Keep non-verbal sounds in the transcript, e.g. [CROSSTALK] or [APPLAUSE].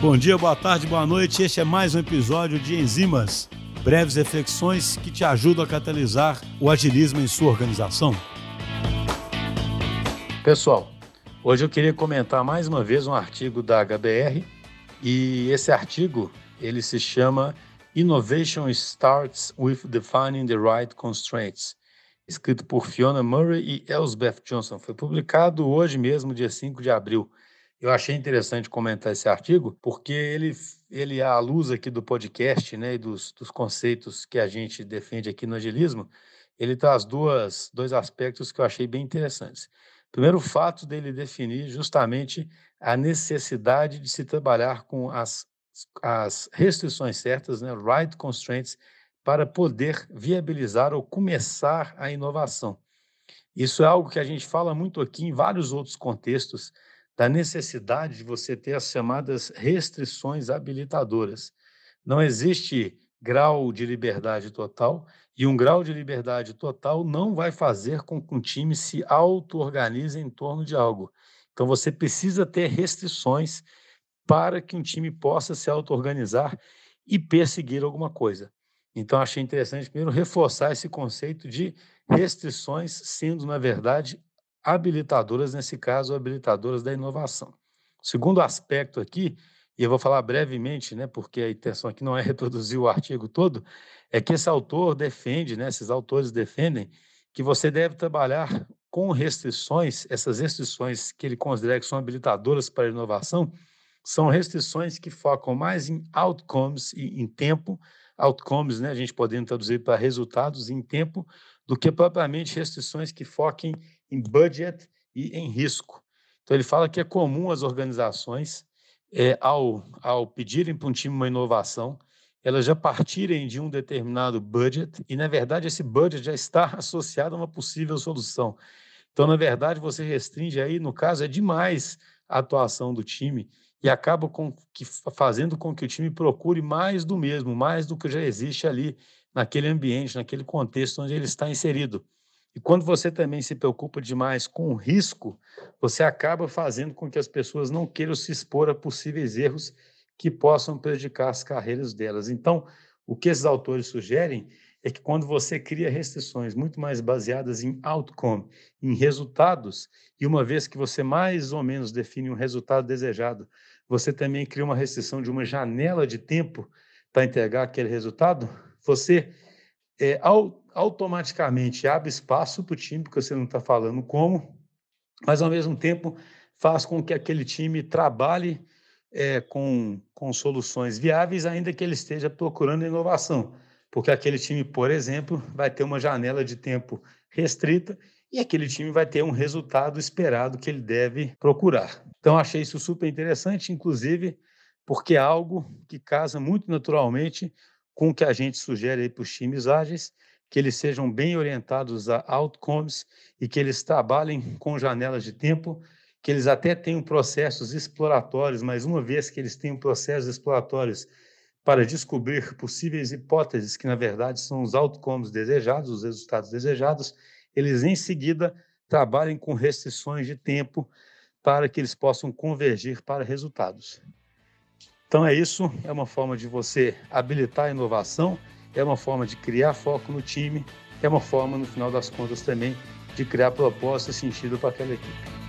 Bom dia, boa tarde, boa noite. Este é mais um episódio de Enzimas, breves reflexões que te ajudam a catalisar o agilismo em sua organização. Pessoal, hoje eu queria comentar mais uma vez um artigo da HBR e esse artigo ele se chama Innovation Starts with Defining the Right Constraints, escrito por Fiona Murray e Elsbeth Johnson. Foi publicado hoje mesmo, dia 5 de abril. Eu achei interessante comentar esse artigo, porque ele, ele à luz aqui do podcast, né, e dos, dos conceitos que a gente defende aqui no agilismo, ele traz duas, dois aspectos que eu achei bem interessantes. Primeiro, o fato dele definir justamente a necessidade de se trabalhar com as, as restrições certas, né, right constraints, para poder viabilizar ou começar a inovação. Isso é algo que a gente fala muito aqui em vários outros contextos, da necessidade de você ter as chamadas restrições habilitadoras. Não existe grau de liberdade total e um grau de liberdade total não vai fazer com que um time se auto-organize em torno de algo. Então você precisa ter restrições para que um time possa se auto-organizar e perseguir alguma coisa. Então achei interessante primeiro reforçar esse conceito de restrições sendo na verdade habilitadoras, nesse caso, habilitadoras da inovação. Segundo aspecto aqui, e eu vou falar brevemente, né, porque a intenção aqui não é [LAUGHS] reproduzir o artigo todo, é que esse autor defende, né, esses autores defendem, que você deve trabalhar com restrições, essas restrições que ele considera que são habilitadoras para a inovação, são restrições que focam mais em outcomes e em tempo, outcomes, né, a gente podendo traduzir para resultados em tempo, do que propriamente restrições que foquem em budget e em risco. Então, ele fala que é comum as organizações, é, ao, ao pedirem para um time uma inovação, elas já partirem de um determinado budget, e, na verdade, esse budget já está [LAUGHS] associado a uma possível solução. Então, na verdade, você restringe aí, no caso, é demais a atuação do time e acaba com que, fazendo com que o time procure mais do mesmo, mais do que já existe ali naquele ambiente, naquele contexto onde ele está inserido. E quando você também se preocupa demais com o risco, você acaba fazendo com que as pessoas não queiram se expor a possíveis erros que possam prejudicar as carreiras delas. Então, o que esses autores sugerem é que quando você cria restrições muito mais baseadas em outcome, em resultados, e uma vez que você mais ou menos define um resultado desejado, você também cria uma restrição de uma janela de tempo para entregar aquele resultado, você, é, ao automaticamente abre espaço para o time, porque você não está falando como, mas ao mesmo tempo faz com que aquele time trabalhe é, com, com soluções viáveis, ainda que ele esteja procurando inovação, porque aquele time, por exemplo, vai ter uma janela de tempo restrita e aquele time vai ter um resultado esperado que ele deve procurar. Então, achei isso super interessante, inclusive porque é algo que casa muito naturalmente com o que a gente sugere para os times ágeis, que eles sejam bem orientados a outcomes e que eles trabalhem [LAUGHS] com janelas de tempo, que eles até tenham processos exploratórios, mas uma vez que eles tenham processos exploratórios para descobrir possíveis hipóteses que, na verdade, são os outcomes desejados, os resultados desejados, eles em seguida trabalhem com restrições de tempo para que eles possam convergir para resultados. Então é isso, é uma forma de você habilitar a inovação é uma forma de criar foco no time, é uma forma, no final das contas, também de criar propósito e sentido para aquela equipe.